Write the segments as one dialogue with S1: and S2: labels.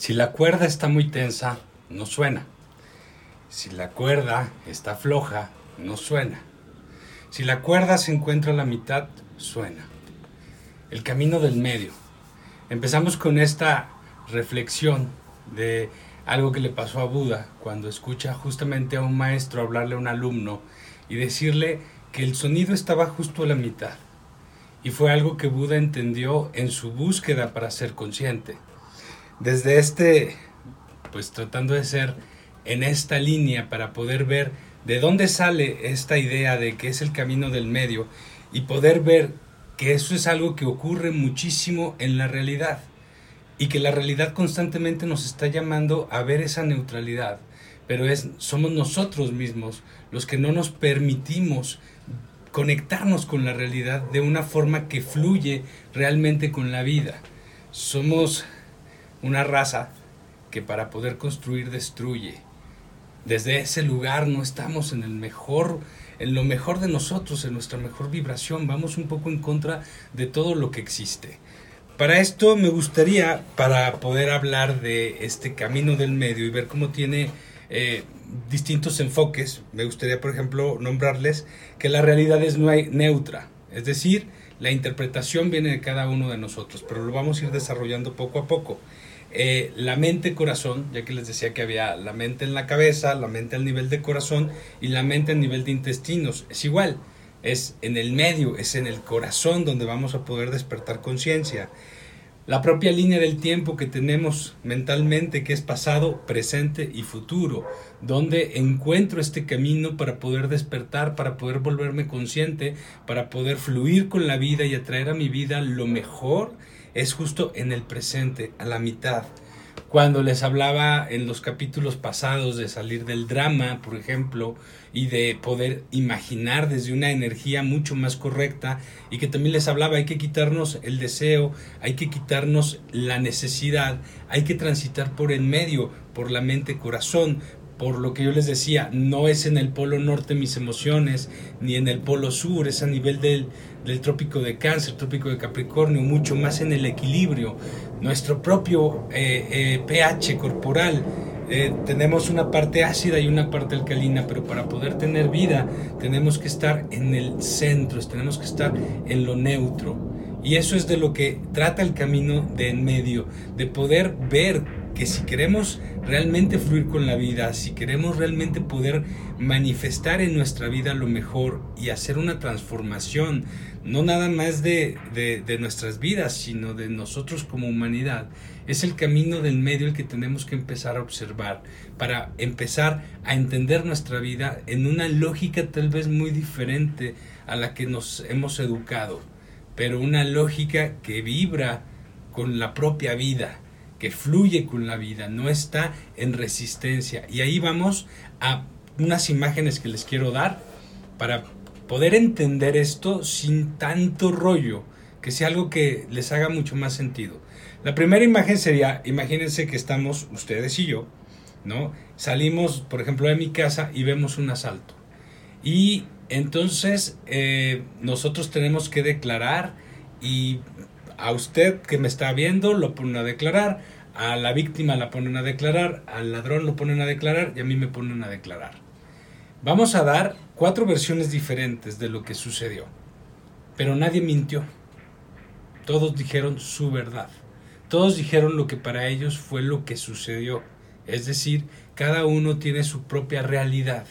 S1: Si la cuerda está muy tensa, no suena. Si la cuerda está floja, no suena. Si la cuerda se encuentra a la mitad, suena. El camino del medio. Empezamos con esta reflexión de algo que le pasó a Buda cuando escucha justamente a un maestro hablarle a un alumno y decirle que el sonido estaba justo a la mitad. Y fue algo que Buda entendió en su búsqueda para ser consciente. Desde este, pues tratando de ser en esta línea para poder ver de dónde sale esta idea de que es el camino del medio y poder ver que eso es algo que ocurre muchísimo en la realidad y que la realidad constantemente nos está llamando a ver esa neutralidad, pero es somos nosotros mismos los que no nos permitimos conectarnos con la realidad de una forma que fluye realmente con la vida. Somos una raza que para poder construir destruye. Desde ese lugar no estamos en el mejor en lo mejor de nosotros, en nuestra mejor vibración, vamos un poco en contra de todo lo que existe. Para esto me gustaría, para poder hablar de este camino del medio y ver cómo tiene eh, distintos enfoques, me gustaría, por ejemplo, nombrarles que la realidad es neutra, es decir, la interpretación viene de cada uno de nosotros, pero lo vamos a ir desarrollando poco a poco. Eh, la mente-corazón, ya que les decía que había la mente en la cabeza, la mente al nivel de corazón y la mente al nivel de intestinos, es igual es en el medio, es en el corazón donde vamos a poder despertar conciencia. La propia línea del tiempo que tenemos mentalmente, que es pasado, presente y futuro, donde encuentro este camino para poder despertar, para poder volverme consciente, para poder fluir con la vida y atraer a mi vida lo mejor, es justo en el presente, a la mitad. Cuando les hablaba en los capítulos pasados de salir del drama, por ejemplo, y de poder imaginar desde una energía mucho más correcta, y que también les hablaba, hay que quitarnos el deseo, hay que quitarnos la necesidad, hay que transitar por en medio, por la mente corazón, por lo que yo les decía, no es en el polo norte mis emociones, ni en el polo sur, es a nivel del, del trópico de cáncer, trópico de Capricornio, mucho más en el equilibrio, nuestro propio eh, eh, pH corporal. Eh, tenemos una parte ácida y una parte alcalina, pero para poder tener vida tenemos que estar en el centro, tenemos que estar en lo neutro. Y eso es de lo que trata el camino de en medio, de poder ver que si queremos realmente fluir con la vida, si queremos realmente poder manifestar en nuestra vida lo mejor y hacer una transformación, no nada más de, de, nuestras vidas, sino de nosotros como humanidad, es el camino del medio el que tenemos que empezar a observar para empezar a entender nuestra vida en una lógica tal vez muy diferente a la que nos hemos educado, pero una lógica que vibra con la propia vida que fluye con la vida, no está en resistencia. Y ahí vamos a unas imágenes que les quiero dar para poder entender esto sin tanto rollo, que sea algo que les haga mucho más sentido. La primera imagen sería, imagínense que estamos ustedes y yo, ¿no? Salimos, por ejemplo, de mi casa y vemos un asalto. Y entonces eh, nosotros tenemos que declarar y a usted que me está viendo lo ponen a declarar, a la víctima la ponen a declarar, al ladrón lo ponen a declarar y a mí me ponen a declarar. Vamos a dar cuatro versiones diferentes de lo que sucedió, pero nadie mintió. Todos dijeron su verdad. Todos dijeron lo que para ellos fue lo que sucedió. Es decir, cada uno tiene su propia realidad.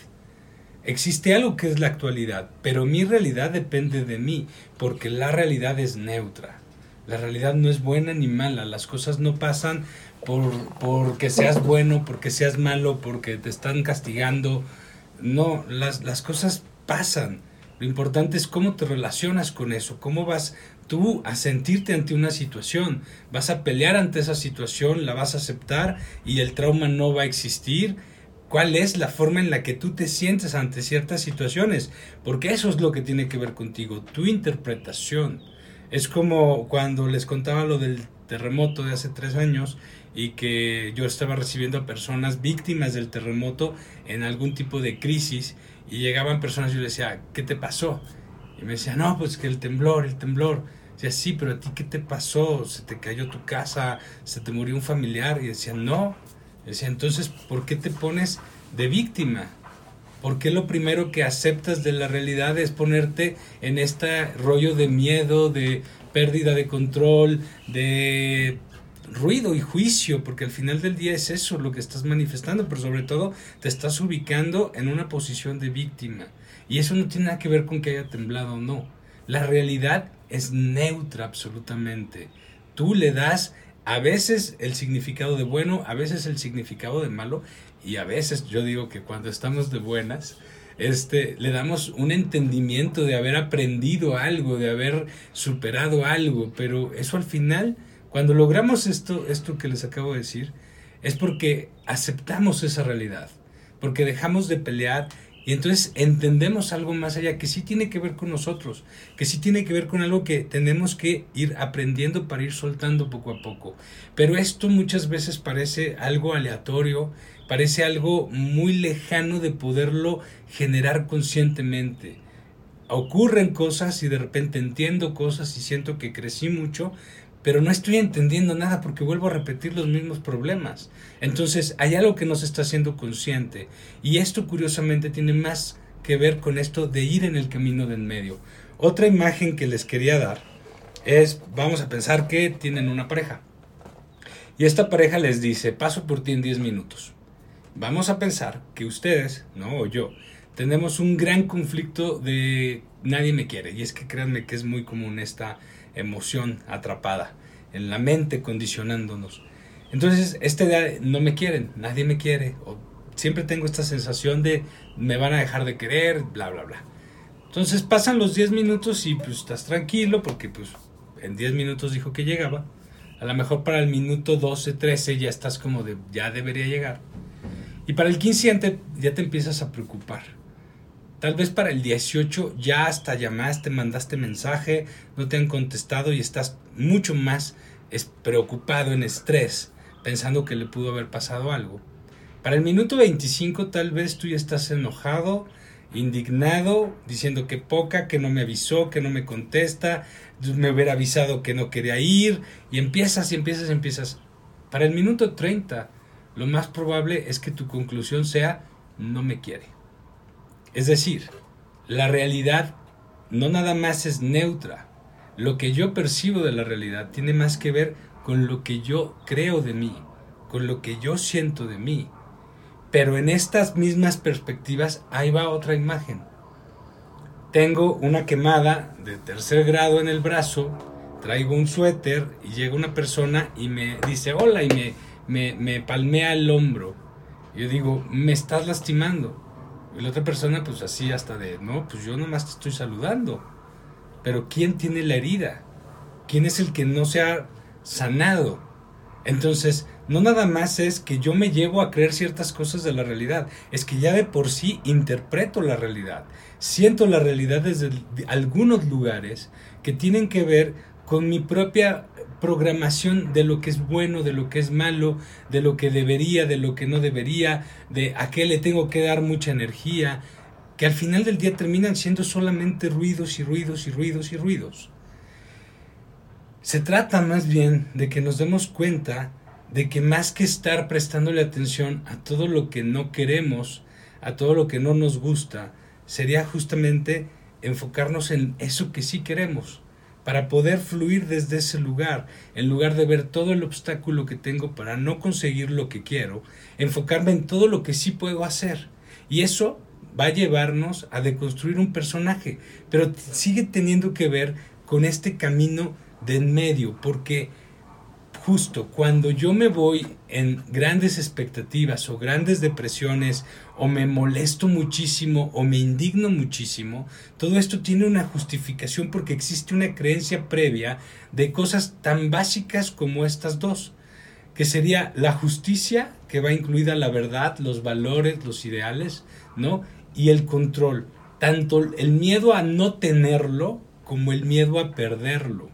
S1: Existe algo que es la actualidad, pero mi realidad depende de mí, porque la realidad es neutra. La realidad no es buena ni mala, las cosas no pasan por porque seas bueno, porque seas malo, porque te están castigando. No, las, las cosas pasan. Lo importante es cómo te relacionas con eso, cómo vas tú a sentirte ante una situación. Vas a pelear ante esa situación, la vas a aceptar y el trauma no va a existir. ¿Cuál es la forma en la que tú te sientes ante ciertas situaciones? Porque eso es lo que tiene que ver contigo, tu interpretación. Es como cuando les contaba lo del terremoto de hace tres años y que yo estaba recibiendo a personas víctimas del terremoto en algún tipo de crisis y llegaban personas y yo les decía, ¿qué te pasó? Y me decía, no, pues que el temblor, el temblor. Decía, sí, pero a ti qué te pasó? ¿Se te cayó tu casa? ¿Se te murió un familiar? Y decía, no. Decía, entonces, ¿por qué te pones de víctima? ¿Por qué lo primero que aceptas de la realidad es ponerte en este rollo de miedo, de pérdida de control, de ruido y juicio, porque al final del día es eso lo que estás manifestando, pero sobre todo te estás ubicando en una posición de víctima. Y eso no tiene nada que ver con que haya temblado o no. La realidad es neutra absolutamente. Tú le das a veces el significado de bueno, a veces el significado de malo y a veces yo digo que cuando estamos de buenas, este, le damos un entendimiento de haber aprendido algo, de haber superado algo, pero eso al final, cuando logramos esto, esto que les acabo de decir, es porque aceptamos esa realidad, porque dejamos de pelear y entonces entendemos algo más allá que sí tiene que ver con nosotros, que sí tiene que ver con algo que tenemos que ir aprendiendo para ir soltando poco a poco. Pero esto muchas veces parece algo aleatorio, parece algo muy lejano de poderlo generar conscientemente. Ocurren cosas y de repente entiendo cosas y siento que crecí mucho, pero no estoy entendiendo nada porque vuelvo a repetir los mismos problemas. Entonces hay algo que no se está haciendo consciente y esto curiosamente tiene más que ver con esto de ir en el camino del medio. Otra imagen que les quería dar es, vamos a pensar que tienen una pareja y esta pareja les dice, paso por ti en 10 minutos. Vamos a pensar que ustedes, no o yo, tenemos un gran conflicto de nadie me quiere y es que créanme que es muy común esta emoción atrapada en la mente condicionándonos. Entonces, este de no me quieren, nadie me quiere, o siempre tengo esta sensación de me van a dejar de querer, bla, bla, bla. Entonces pasan los 10 minutos y pues estás tranquilo porque pues en 10 minutos dijo que llegaba. A lo mejor para el minuto 12, 13 ya estás como de ya debería llegar. Y para el 15 ya te, ya te empiezas a preocupar Tal vez para el 18 ya hasta llamaste, mandaste mensaje, no te han contestado y estás mucho más preocupado, en estrés, pensando que le pudo haber pasado algo. Para el minuto 25 tal vez tú ya estás enojado, indignado, diciendo que poca, que no me avisó, que no me contesta, me hubiera avisado que no quería ir, y empiezas y empiezas y empiezas. Para el minuto 30, lo más probable es que tu conclusión sea no me quiere. Es decir, la realidad no nada más es neutra. Lo que yo percibo de la realidad tiene más que ver con lo que yo creo de mí, con lo que yo siento de mí. Pero en estas mismas perspectivas, ahí va otra imagen. Tengo una quemada de tercer grado en el brazo, traigo un suéter y llega una persona y me dice hola y me, me, me palmea el hombro. Yo digo, me estás lastimando. Y la otra persona, pues así hasta de, no, pues yo nomás te estoy saludando. Pero ¿quién tiene la herida? ¿Quién es el que no se ha sanado? Entonces, no nada más es que yo me llevo a creer ciertas cosas de la realidad, es que ya de por sí interpreto la realidad. Siento la realidad desde algunos lugares que tienen que ver con mi propia programación de lo que es bueno, de lo que es malo, de lo que debería, de lo que no debería, de a qué le tengo que dar mucha energía, que al final del día terminan siendo solamente ruidos y ruidos y ruidos y ruidos. Se trata más bien de que nos demos cuenta de que más que estar prestándole atención a todo lo que no queremos, a todo lo que no nos gusta, sería justamente enfocarnos en eso que sí queremos para poder fluir desde ese lugar, en lugar de ver todo el obstáculo que tengo para no conseguir lo que quiero, enfocarme en todo lo que sí puedo hacer. Y eso va a llevarnos a deconstruir un personaje, pero sigue teniendo que ver con este camino de en medio, porque justo cuando yo me voy en grandes expectativas o grandes depresiones o me molesto muchísimo o me indigno muchísimo, todo esto tiene una justificación porque existe una creencia previa de cosas tan básicas como estas dos, que sería la justicia, que va incluida la verdad, los valores, los ideales, ¿no? Y el control, tanto el miedo a no tenerlo como el miedo a perderlo.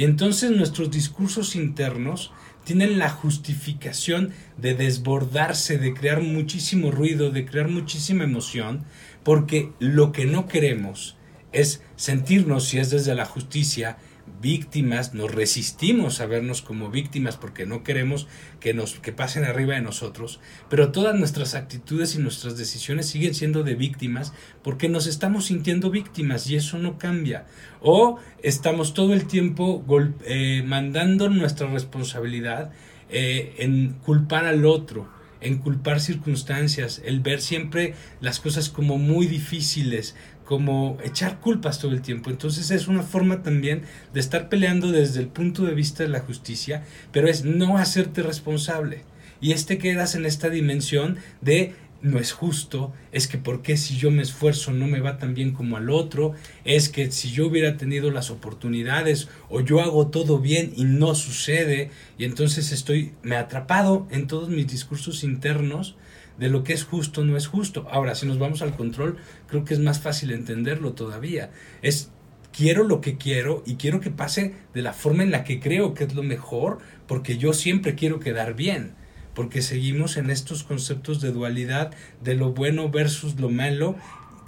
S1: Y entonces nuestros discursos internos tienen la justificación de desbordarse, de crear muchísimo ruido, de crear muchísima emoción, porque lo que no queremos es sentirnos, si es desde la justicia, víctimas, nos resistimos a vernos como víctimas porque no queremos que nos que pasen arriba de nosotros, pero todas nuestras actitudes y nuestras decisiones siguen siendo de víctimas porque nos estamos sintiendo víctimas y eso no cambia. O estamos todo el tiempo eh, mandando nuestra responsabilidad eh, en culpar al otro en culpar circunstancias, el ver siempre las cosas como muy difíciles, como echar culpas todo el tiempo. Entonces es una forma también de estar peleando desde el punto de vista de la justicia, pero es no hacerte responsable. Y este quedas en esta dimensión de no es justo, es que por qué si yo me esfuerzo no me va tan bien como al otro, es que si yo hubiera tenido las oportunidades o yo hago todo bien y no sucede y entonces estoy me atrapado en todos mis discursos internos de lo que es justo no es justo. Ahora, si nos vamos al control, creo que es más fácil entenderlo todavía. Es quiero lo que quiero y quiero que pase de la forma en la que creo que es lo mejor, porque yo siempre quiero quedar bien, porque seguimos en estos conceptos de dualidad de lo bueno versus lo malo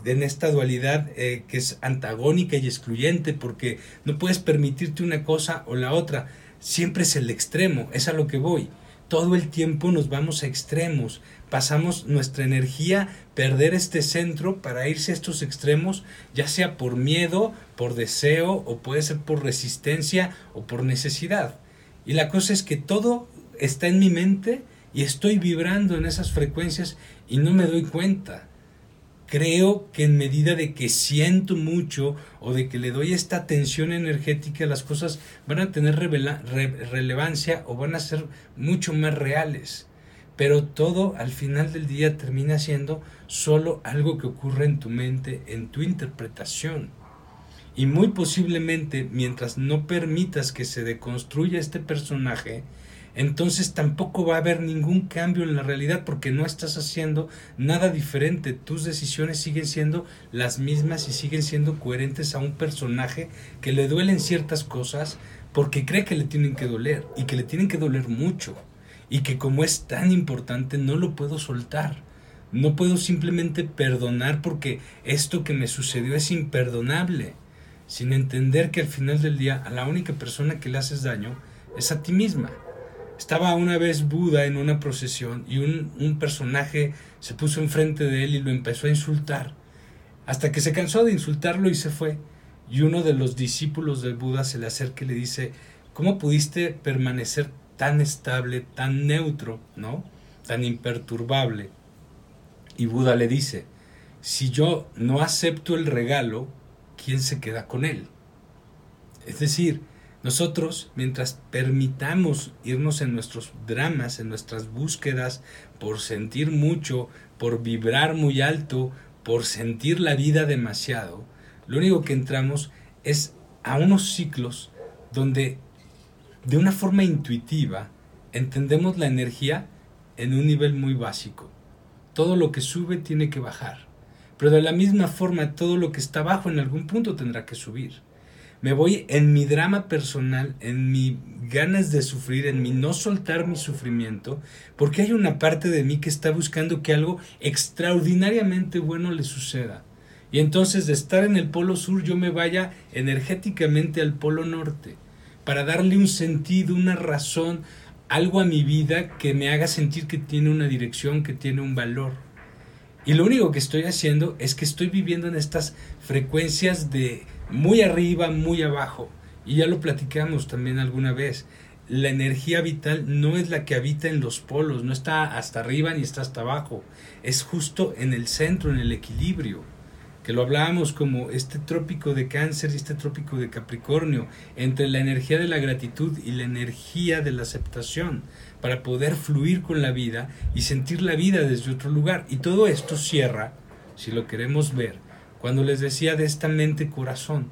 S1: en esta dualidad eh, que es antagónica y excluyente, porque no puedes permitirte una cosa o la otra, siempre es el extremo, es a lo que voy. Todo el tiempo nos vamos a extremos, pasamos nuestra energía perder este centro para irse a estos extremos, ya sea por miedo, por deseo o puede ser por resistencia o por necesidad. Y la cosa es que todo está en mi mente y estoy vibrando en esas frecuencias y no me doy cuenta. Creo que en medida de que siento mucho o de que le doy esta atención energética, las cosas van a tener relevancia o van a ser mucho más reales pero todo al final del día termina siendo solo algo que ocurre en tu mente, en tu interpretación. Y muy posiblemente mientras no permitas que se deconstruya este personaje, entonces tampoco va a haber ningún cambio en la realidad porque no estás haciendo nada diferente. Tus decisiones siguen siendo las mismas y siguen siendo coherentes a un personaje que le duelen ciertas cosas porque cree que le tienen que doler y que le tienen que doler mucho y que como es tan importante no lo puedo soltar. No puedo simplemente perdonar porque esto que me sucedió es imperdonable, sin entender que al final del día a la única persona que le haces daño es a ti misma. Estaba una vez Buda en una procesión y un, un personaje se puso enfrente de él y lo empezó a insultar, hasta que se cansó de insultarlo y se fue. Y uno de los discípulos del Buda se le acerca y le dice, ¿cómo pudiste permanecer tan estable, tan neutro, ¿no? Tan imperturbable. Y Buda le dice, si yo no acepto el regalo, ¿quién se queda con él? Es decir, nosotros, mientras permitamos irnos en nuestros dramas, en nuestras búsquedas, por sentir mucho, por vibrar muy alto, por sentir la vida demasiado, lo único que entramos es a unos ciclos donde de una forma intuitiva, entendemos la energía en un nivel muy básico. Todo lo que sube tiene que bajar. Pero de la misma forma, todo lo que está abajo en algún punto tendrá que subir. Me voy en mi drama personal, en mi ganas de sufrir, en mi no soltar mi sufrimiento, porque hay una parte de mí que está buscando que algo extraordinariamente bueno le suceda. Y entonces de estar en el polo sur yo me vaya energéticamente al polo norte para darle un sentido, una razón, algo a mi vida que me haga sentir que tiene una dirección, que tiene un valor. Y lo único que estoy haciendo es que estoy viviendo en estas frecuencias de muy arriba, muy abajo. Y ya lo platicamos también alguna vez. La energía vital no es la que habita en los polos, no está hasta arriba ni está hasta abajo. Es justo en el centro, en el equilibrio que lo hablábamos como este trópico de cáncer y este trópico de Capricornio, entre la energía de la gratitud y la energía de la aceptación, para poder fluir con la vida y sentir la vida desde otro lugar. Y todo esto cierra, si lo queremos ver, cuando les decía de esta mente corazón,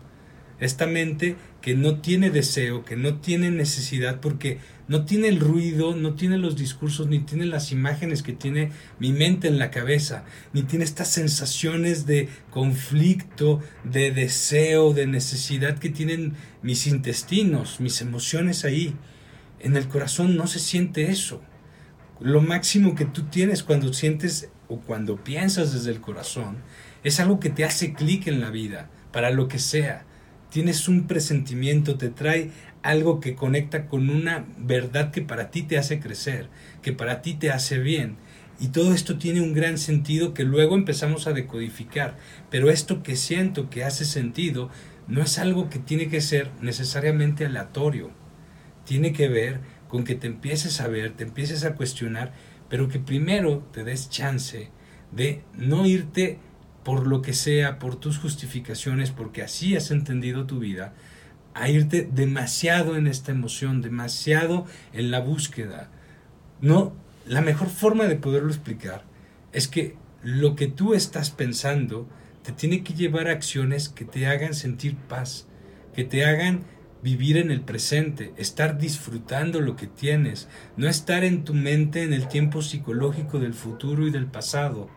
S1: esta mente que no tiene deseo, que no tiene necesidad, porque no tiene el ruido, no tiene los discursos, ni tiene las imágenes que tiene mi mente en la cabeza, ni tiene estas sensaciones de conflicto, de deseo, de necesidad que tienen mis intestinos, mis emociones ahí. En el corazón no se siente eso. Lo máximo que tú tienes cuando sientes o cuando piensas desde el corazón es algo que te hace clic en la vida, para lo que sea tienes un presentimiento, te trae algo que conecta con una verdad que para ti te hace crecer, que para ti te hace bien. Y todo esto tiene un gran sentido que luego empezamos a decodificar. Pero esto que siento que hace sentido no es algo que tiene que ser necesariamente aleatorio. Tiene que ver con que te empieces a ver, te empieces a cuestionar, pero que primero te des chance de no irte por lo que sea, por tus justificaciones, porque así has entendido tu vida, a irte demasiado en esta emoción, demasiado en la búsqueda. No, la mejor forma de poderlo explicar es que lo que tú estás pensando te tiene que llevar a acciones que te hagan sentir paz, que te hagan vivir en el presente, estar disfrutando lo que tienes, no estar en tu mente en el tiempo psicológico del futuro y del pasado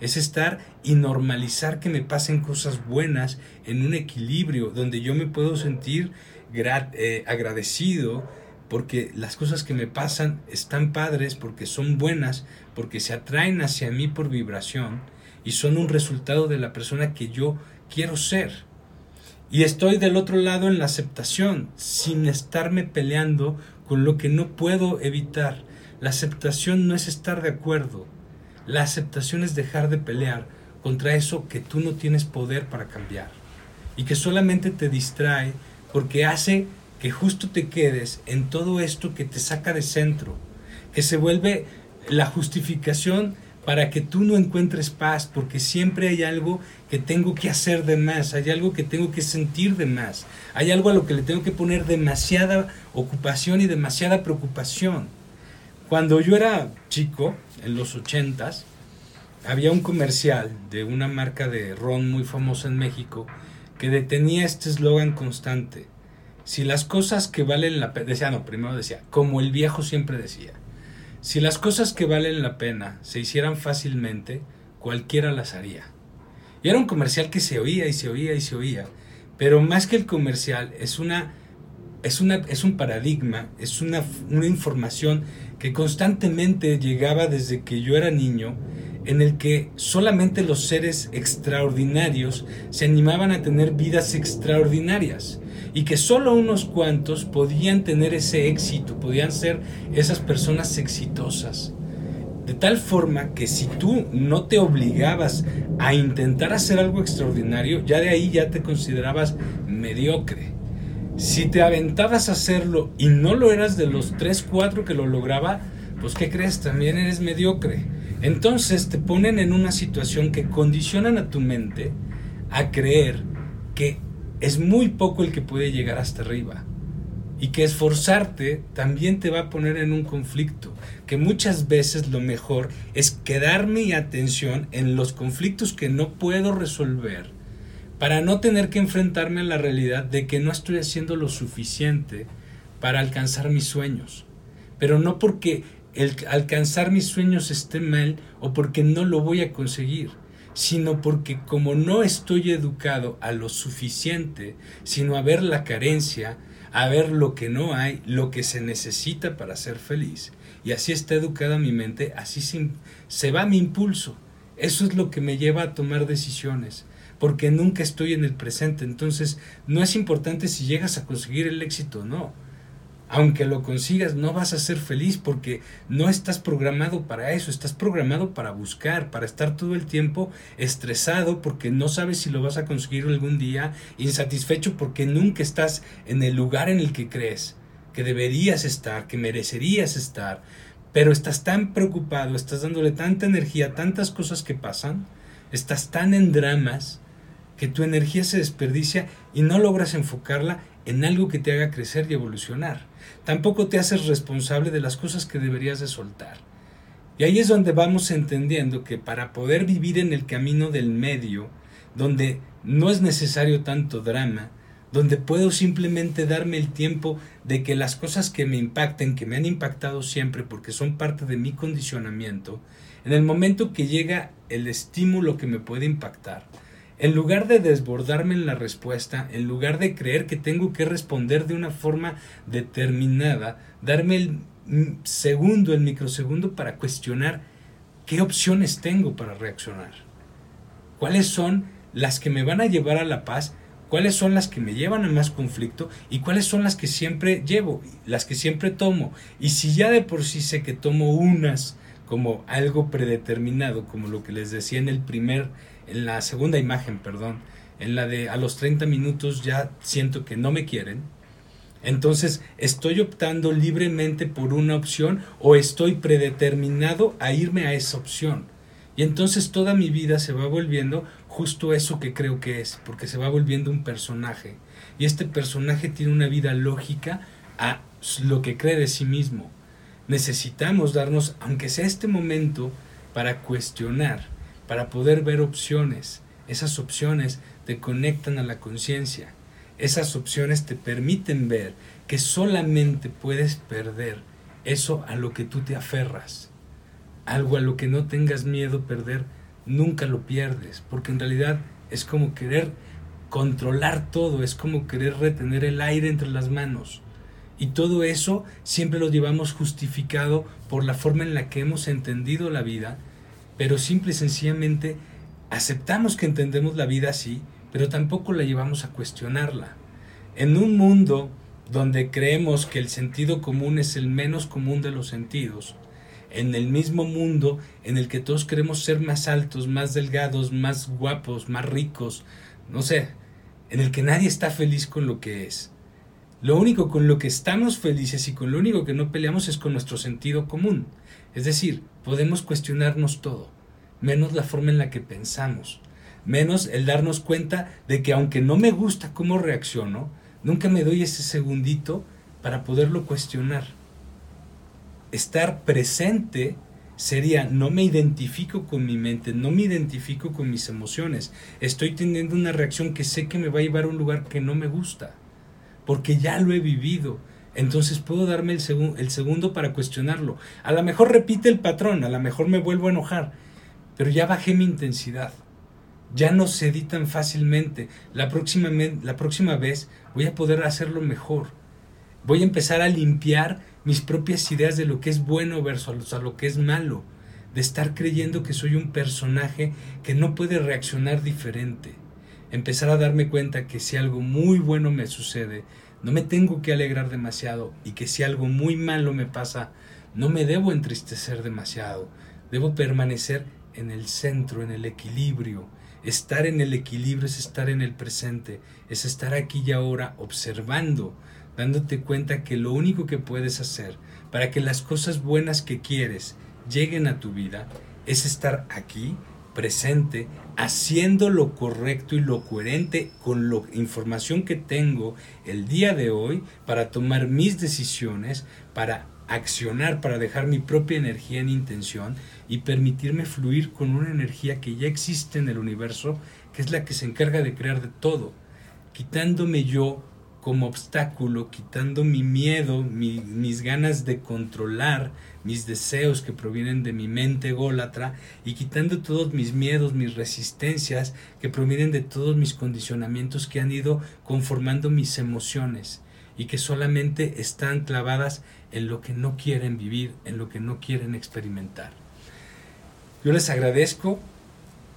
S1: es estar y normalizar que me pasen cosas buenas en un equilibrio donde yo me puedo sentir eh, agradecido porque las cosas que me pasan están padres, porque son buenas, porque se atraen hacia mí por vibración y son un resultado de la persona que yo quiero ser. Y estoy del otro lado en la aceptación, sin estarme peleando con lo que no puedo evitar. La aceptación no es estar de acuerdo, la aceptación es dejar de pelear contra eso que tú no tienes poder para cambiar y que solamente te distrae porque hace que justo te quedes en todo esto que te saca de centro, que se vuelve la justificación para que tú no encuentres paz, porque siempre hay algo que tengo que hacer de más, hay algo que tengo que sentir de más, hay algo a lo que le tengo que poner demasiada ocupación y demasiada preocupación. Cuando yo era chico, en los ochentas, había un comercial de una marca de ron muy famosa en México que detenía este eslogan constante. Si las cosas que valen la pena, decía, no, primero decía, como el viejo siempre decía, si las cosas que valen la pena se hicieran fácilmente, cualquiera las haría. Y era un comercial que se oía y se oía y se oía, pero más que el comercial es una es, una, es un paradigma, es una, una información que constantemente llegaba desde que yo era niño, en el que solamente los seres extraordinarios se animaban a tener vidas extraordinarias y que solo unos cuantos podían tener ese éxito, podían ser esas personas exitosas. De tal forma que si tú no te obligabas a intentar hacer algo extraordinario, ya de ahí ya te considerabas mediocre. Si te aventabas a hacerlo y no lo eras de los 3, 4 que lo lograba, pues ¿qué crees? También eres mediocre. Entonces te ponen en una situación que condicionan a tu mente a creer que es muy poco el que puede llegar hasta arriba y que esforzarte también te va a poner en un conflicto, que muchas veces lo mejor es quedar mi atención en los conflictos que no puedo resolver para no tener que enfrentarme a la realidad de que no estoy haciendo lo suficiente para alcanzar mis sueños. Pero no porque el alcanzar mis sueños esté mal o porque no lo voy a conseguir, sino porque como no estoy educado a lo suficiente, sino a ver la carencia, a ver lo que no hay, lo que se necesita para ser feliz. Y así está educada mi mente, así se, se va mi impulso. Eso es lo que me lleva a tomar decisiones porque nunca estoy en el presente. Entonces, no es importante si llegas a conseguir el éxito o no. Aunque lo consigas, no vas a ser feliz porque no estás programado para eso, estás programado para buscar, para estar todo el tiempo estresado porque no sabes si lo vas a conseguir algún día, insatisfecho porque nunca estás en el lugar en el que crees que deberías estar, que merecerías estar, pero estás tan preocupado, estás dándole tanta energía, tantas cosas que pasan, estás tan en dramas, que tu energía se desperdicia y no logras enfocarla en algo que te haga crecer y evolucionar. Tampoco te haces responsable de las cosas que deberías de soltar. Y ahí es donde vamos entendiendo que para poder vivir en el camino del medio, donde no es necesario tanto drama, donde puedo simplemente darme el tiempo de que las cosas que me impacten, que me han impactado siempre porque son parte de mi condicionamiento, en el momento que llega el estímulo que me puede impactar, en lugar de desbordarme en la respuesta, en lugar de creer que tengo que responder de una forma determinada, darme el segundo, el microsegundo para cuestionar qué opciones tengo para reaccionar. ¿Cuáles son las que me van a llevar a la paz cuáles son las que me llevan a más conflicto y cuáles son las que siempre llevo, las que siempre tomo. Y si ya de por sí sé que tomo unas como algo predeterminado, como lo que les decía en el primer, en la segunda imagen, perdón, en la de a los 30 minutos ya siento que no me quieren, entonces, ¿estoy optando libremente por una opción o estoy predeterminado a irme a esa opción? Y entonces toda mi vida se va volviendo justo eso que creo que es, porque se va volviendo un personaje. Y este personaje tiene una vida lógica a lo que cree de sí mismo. Necesitamos darnos, aunque sea este momento, para cuestionar, para poder ver opciones. Esas opciones te conectan a la conciencia esas opciones te permiten ver que solamente puedes perder eso a lo que tú te aferras. Algo a lo que no tengas miedo perder, nunca lo pierdes, porque en realidad es como querer controlar todo, es como querer retener el aire entre las manos. Y todo eso siempre lo llevamos justificado por la forma en la que hemos entendido la vida, pero simple y sencillamente aceptamos que entendemos la vida así pero tampoco la llevamos a cuestionarla. En un mundo donde creemos que el sentido común es el menos común de los sentidos, en el mismo mundo en el que todos queremos ser más altos, más delgados, más guapos, más ricos, no sé, en el que nadie está feliz con lo que es. Lo único con lo que estamos felices y con lo único que no peleamos es con nuestro sentido común. Es decir, podemos cuestionarnos todo, menos la forma en la que pensamos menos el darnos cuenta de que aunque no me gusta cómo reacciono, nunca me doy ese segundito para poderlo cuestionar. Estar presente sería no me identifico con mi mente, no me identifico con mis emociones, estoy teniendo una reacción que sé que me va a llevar a un lugar que no me gusta, porque ya lo he vivido. Entonces puedo darme el, el segundo para cuestionarlo. A lo mejor repite el patrón, a lo mejor me vuelvo a enojar, pero ya bajé mi intensidad ya no cedí tan fácilmente. La próxima, la próxima vez voy a poder hacerlo mejor. Voy a empezar a limpiar mis propias ideas de lo que es bueno versus a lo que es malo. De estar creyendo que soy un personaje que no puede reaccionar diferente. Empezar a darme cuenta que si algo muy bueno me sucede, no me tengo que alegrar demasiado y que si algo muy malo me pasa, no me debo entristecer demasiado. Debo permanecer en el centro, en el equilibrio, Estar en el equilibrio es estar en el presente, es estar aquí y ahora observando, dándote cuenta que lo único que puedes hacer para que las cosas buenas que quieres lleguen a tu vida es estar aquí, presente, haciendo lo correcto y lo coherente con la información que tengo el día de hoy para tomar mis decisiones, para accionar para dejar mi propia energía en intención y permitirme fluir con una energía que ya existe en el universo, que es la que se encarga de crear de todo, quitándome yo como obstáculo, quitando mi miedo, mis ganas de controlar, mis deseos que provienen de mi mente ególatra y quitando todos mis miedos, mis resistencias que provienen de todos mis condicionamientos que han ido conformando mis emociones y que solamente están clavadas en lo que no quieren vivir, en lo que no quieren experimentar. Yo les agradezco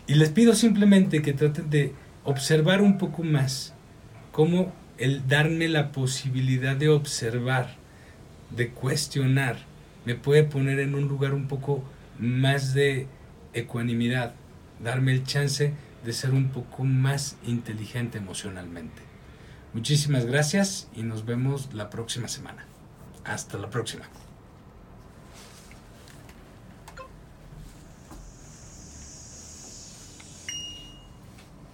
S1: y les pido simplemente que traten de observar un poco más cómo el darme la posibilidad de observar, de cuestionar, me puede poner en un lugar un poco más de ecuanimidad, darme el chance de ser un poco más inteligente emocionalmente. Muchísimas gracias y nos vemos la próxima semana. Hasta la próxima.